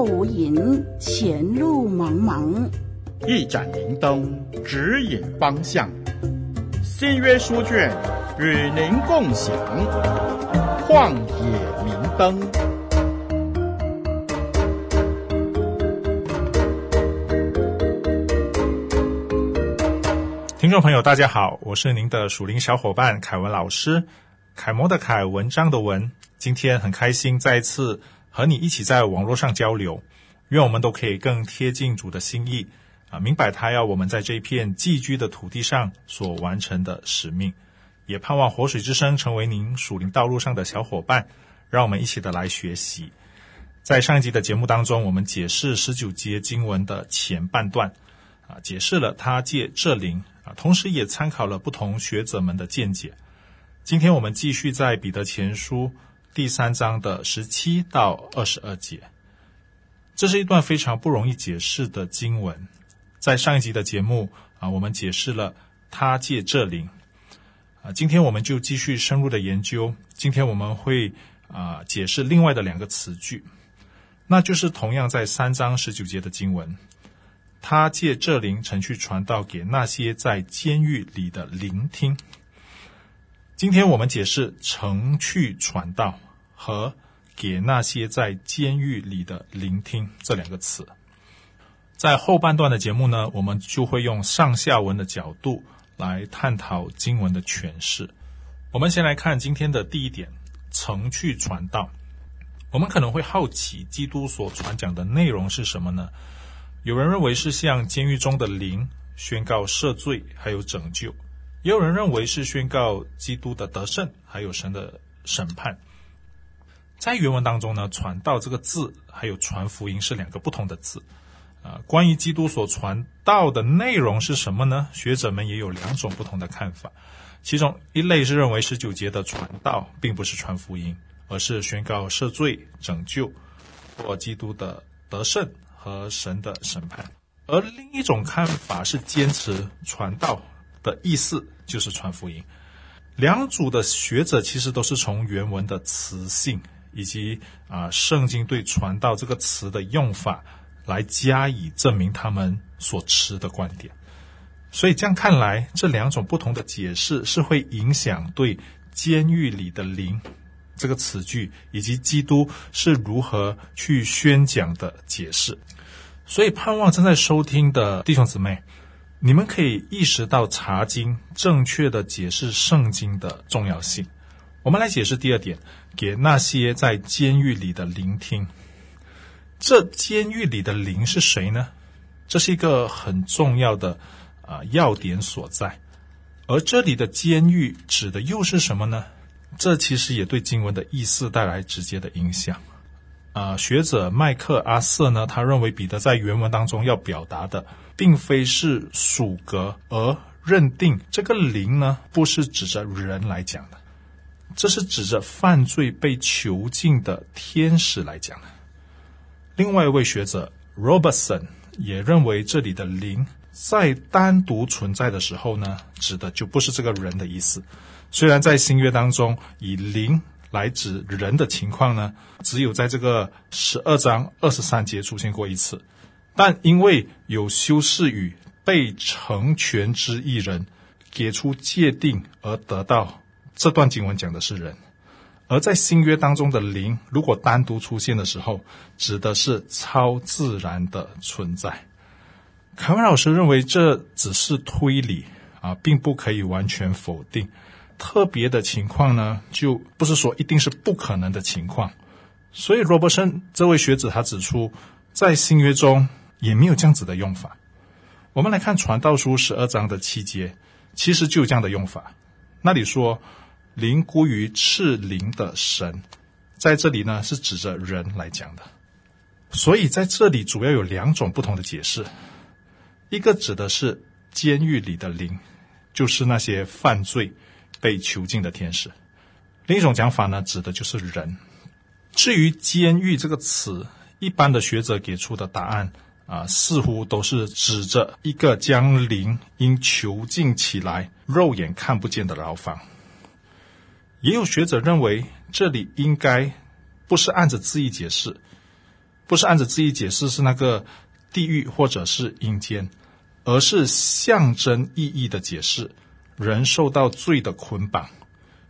后无影，前路茫茫。一盏明灯指引方向，新约书卷与您共享。旷野明灯。听众朋友，大家好，我是您的属灵小伙伴凯文老师，楷模的楷，文章的文。今天很开心再次和你一起在网络上交流，愿我们都可以更贴近主的心意。啊，明白他要我们在这片寄居的土地上所完成的使命，也盼望活水之声成为您属灵道路上的小伙伴，让我们一起的来学习。在上一集的节目当中，我们解释十九节经文的前半段，啊，解释了他借这灵，啊，同时也参考了不同学者们的见解。今天我们继续在彼得前书第三章的十七到二十二节，这是一段非常不容易解释的经文。在上一集的节目啊，我们解释了他借这灵啊，今天我们就继续深入的研究。今天我们会啊解释另外的两个词句，那就是同样在三章十九节的经文，他借这灵程去传道给那些在监狱里的聆听。今天我们解释曾去传道和给那些在监狱里的聆听这两个词。在后半段的节目呢，我们就会用上下文的角度来探讨经文的诠释。我们先来看今天的第一点：曾去传道。我们可能会好奇，基督所传讲的内容是什么呢？有人认为是向监狱中的灵宣告赦罪，还有拯救；也有人认为是宣告基督的得胜，还有神的审判。在原文当中呢，“传道”这个字还有“传福音”是两个不同的字。啊，关于基督所传道的内容是什么呢？学者们也有两种不同的看法。其中一类是认为十九节的传道并不是传福音，而是宣告赦罪、拯救或基督的得胜和神的审判；而另一种看法是坚持传道的意思就是传福音。两组的学者其实都是从原文的词性以及啊圣经对传道这个词的用法。来加以证明他们所持的观点，所以这样看来，这两种不同的解释是会影响对“监狱里的灵”这个词句以及基督是如何去宣讲的解释。所以，盼望正在收听的弟兄姊妹，你们可以意识到查经正确的解释圣经的重要性。我们来解释第二点，给那些在监狱里的聆听。这监狱里的灵是谁呢？这是一个很重要的啊、要点所在。而这里的监狱指的又是什么呢？这其实也对经文的意思带来直接的影响。啊、呃，学者麦克阿瑟呢，他认为彼得在原文当中要表达的，并非是属格，而认定这个灵呢，不是指着人来讲的，这是指着犯罪被囚禁的天使来讲的。另外一位学者 Robertson 也认为，这里的灵在单独存在的时候呢，指的就不是这个人的意思。虽然在新约当中以灵来指人的情况呢，只有在这个十二章二十三节出现过一次，但因为有修饰语被成全之一人给出界定而得到这段经文讲的是人。而在新约当中的灵，如果单独出现的时候，指的是超自然的存在。凯文老师认为这只是推理啊，并不可以完全否定。特别的情况呢，就不是说一定是不可能的情况。所以罗伯森这位学者他指出，在新约中也没有这样子的用法。我们来看传道书十二章的七节，其实就有这样的用法。那里说。灵孤于赤灵的神，在这里呢是指着人来讲的，所以在这里主要有两种不同的解释，一个指的是监狱里的灵，就是那些犯罪被囚禁的天使；另一种讲法呢，指的就是人。至于监狱这个词，一般的学者给出的答案啊，似乎都是指着一个将灵因囚禁起来、肉眼看不见的牢房。也有学者认为，这里应该不是按着字义解释，不是按着字义解释是那个地狱或者是阴间，而是象征意义的解释，人受到罪的捆绑，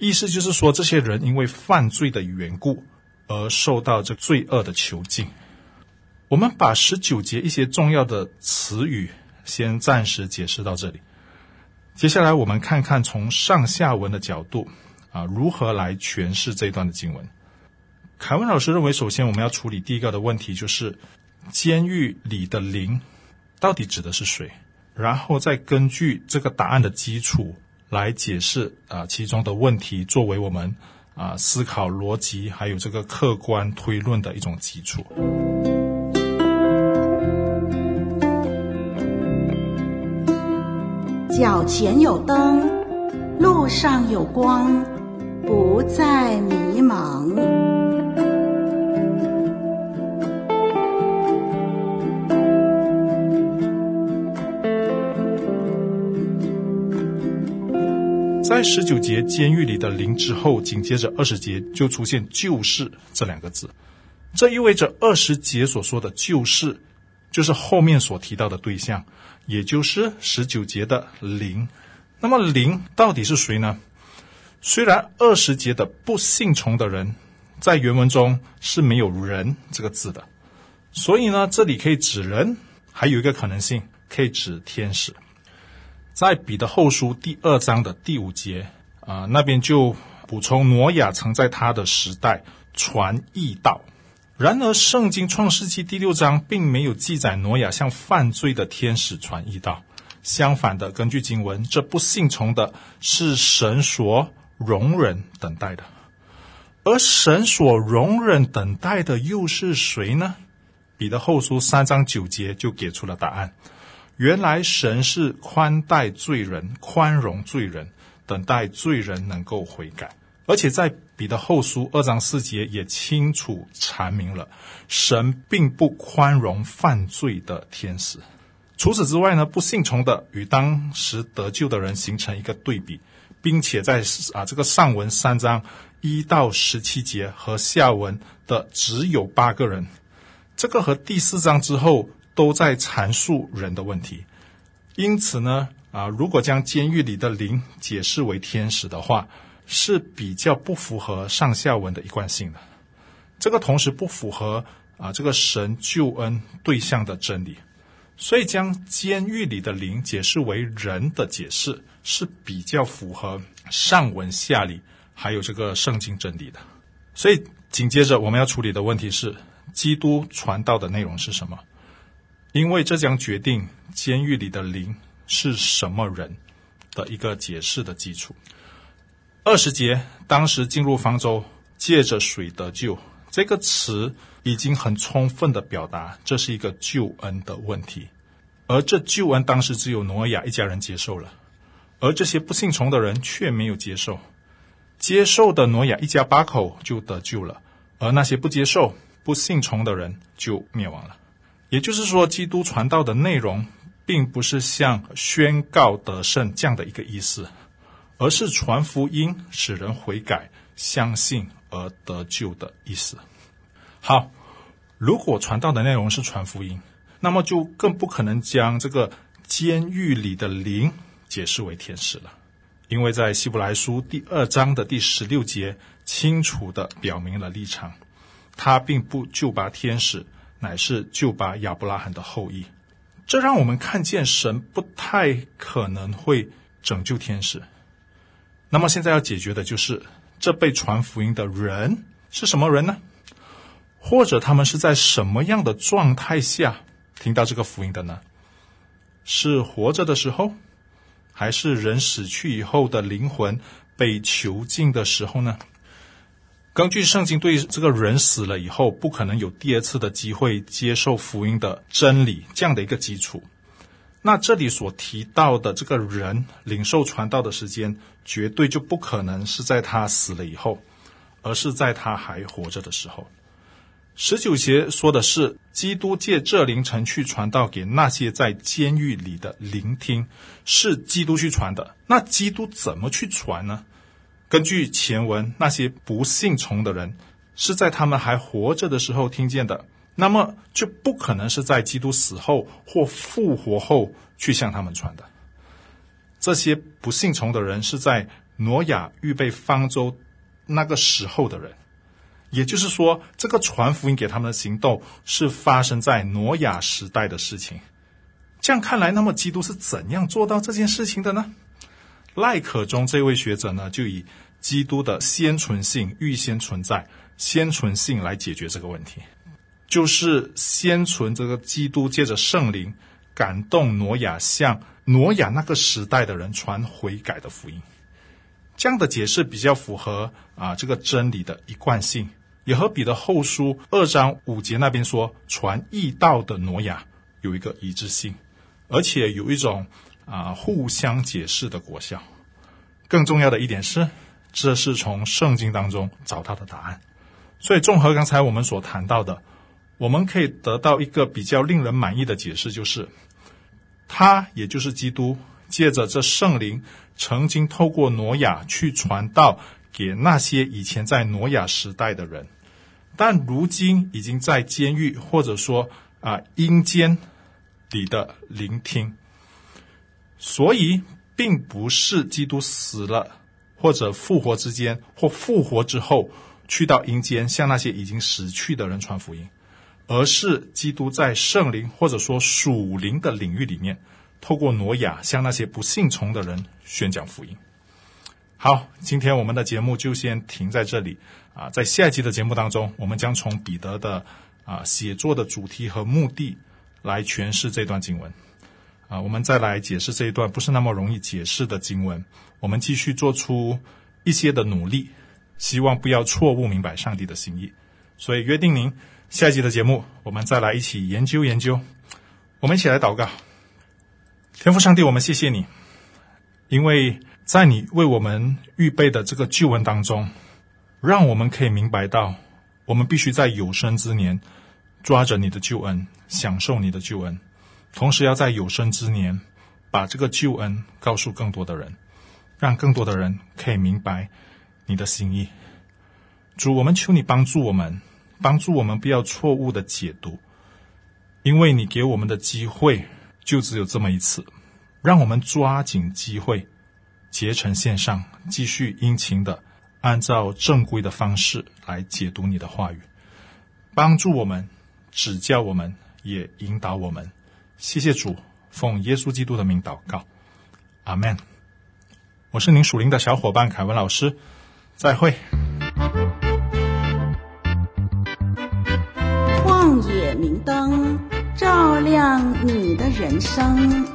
意思就是说，这些人因为犯罪的缘故而受到这罪恶的囚禁。我们把十九节一些重要的词语先暂时解释到这里。接下来，我们看看从上下文的角度啊，如何来诠释这一段的经文。凯文老师认为，首先我们要处理第一个的问题，就是监狱里的灵到底指的是谁？然后再根据这个答案的基础来解释啊其中的问题，作为我们啊思考逻辑还有这个客观推论的一种基础。脚前有灯，路上有光，不再迷茫。在十九节监狱里的灵之后，紧接着二十节就出现“救世”这两个字，这意味着二十节所说的“就是”，就是后面所提到的对象。也就是十九节的灵，那么灵到底是谁呢？虽然二十节的不信从的人在原文中是没有人这个字的，所以呢，这里可以指人，还有一个可能性可以指天使。在彼得后书第二章的第五节啊、那边就补充挪亚曾在他的时代传异道。然而，圣经创世纪第六章并没有记载挪亚向犯罪的天使传异道。相反的，根据经文，这不信从的是神所容忍等待的。而神所容忍等待的又是谁呢？彼得后书三章九节就给出了答案：原来神是宽待罪人、宽容罪人，等待罪人能够悔改。而且在彼得后书二章四节也清楚阐明了，神并不宽容犯罪的天使。除此之外呢，不信从的与当时得救的人形成一个对比，并且在啊这个上文三章一到十七节和下文的只有八个人，这个和第四章之后都在阐述人的问题。因此呢，啊如果将监狱里的灵解释为天使的话，是比较不符合上下文的一贯性的，这个同时不符合啊这个神救恩对象的真理，所以将监狱里的灵解释为人的解释是比较符合上文下理还有这个圣经真理的。所以紧接着我们要处理的问题是，基督传道的内容是什么？因为这将决定监狱里的灵是什么人的一个解释的基础。二十节，当时进入方舟，借着水得救，这个词已经很充分的表达，这是一个救恩的问题。而这救恩当时只有挪亚一家人接受了，而这些不信从的人却没有接受。接受的挪亚一家八口就得救了，而那些不接受、不信从的人就灭亡了。也就是说，基督传道的内容，并不是像宣告得胜这样的一个意思。而是传福音，使人悔改、相信而得救的意思。好，如果传道的内容是传福音，那么就更不可能将这个监狱里的灵解释为天使了，因为在希伯来书第二章的第十六节清楚地表明了立场，他并不就把天使，乃是救拔亚伯拉罕的后裔。这让我们看见神不太可能会拯救天使。那么现在要解决的就是，这被传福音的人是什么人呢？或者他们是在什么样的状态下听到这个福音的呢？是活着的时候，还是人死去以后的灵魂被囚禁的时候呢？根据圣经对这个人死了以后不可能有第二次的机会接受福音的真理这样的一个基础。那这里所提到的这个人领受传道的时间，绝对就不可能是在他死了以后，而是在他还活着的时候。十九节说的是基督借这凌晨去传道给那些在监狱里的聆听，是基督去传的。那基督怎么去传呢？根据前文，那些不信从的人是在他们还活着的时候听见的，那么就不可能是在基督死后或复活后去向他们传的。这些不信从的人是在挪亚预备方舟那个时候的人，也就是说，这个传福音给他们的行动是发生在挪亚时代的事情。这样看来，那么基督是怎样做到这件事情的呢？赖可中这位学者呢，就以基督的先存性、预先存在、先存性来解决这个问题，就是先存这个基督借着圣灵感动挪亚，向挪亚那个时代的人传悔改的福音。这样的解释比较符合啊这个真理的一贯性，也和彼得后书二章五节那边说传义道的挪亚有一个一致性。而且有一种啊互相解释的果效。更重要的一点是，这是从圣经当中找到的答案。所以，综合刚才我们所谈到的，我们可以得到一个比较令人满意的解释，就是他，也就是基督，借着这圣灵，曾经透过挪亚去传道给那些以前在挪亚时代的人，但如今已经在监狱或者说啊阴间。里的聆听，所以并不是基督死了或者复活之间，或复活之后去到阴间向那些已经死去的人传福音，而是基督在圣灵或者说属灵的领域里面，透过挪亚向那些不信从的人宣讲福音。好，今天我们的节目就先停在这里啊，在下一集的节目当中，我们将从彼得的啊写作的主题和目的。来诠释这段经文，啊，我们再来解释这一段不是那么容易解释的经文。我们继续做出一些的努力，希望不要错误明白上帝的心意。所以约定您下一集的节目，我们再来一起研究研究。我们一起来祷告，天父上帝，我们谢谢你，因为在你为我们预备的这个救恩当中，让我们可以明白到，我们必须在有生之年。抓着你的救恩，享受你的救恩，同时要在有生之年把这个救恩告诉更多的人，让更多的人可以明白你的心意。主，我们求你帮助我们，帮助我们不要错误的解读，因为你给我们的机会就只有这么一次，让我们抓紧机会，竭诚献上，继续殷勤的按照正规的方式来解读你的话语，帮助我们。指教我们，也引导我们。谢谢主，奉耶稣基督的名祷告，阿门。我是您属灵的小伙伴凯文老师，再会。旷野明灯，照亮你的人生。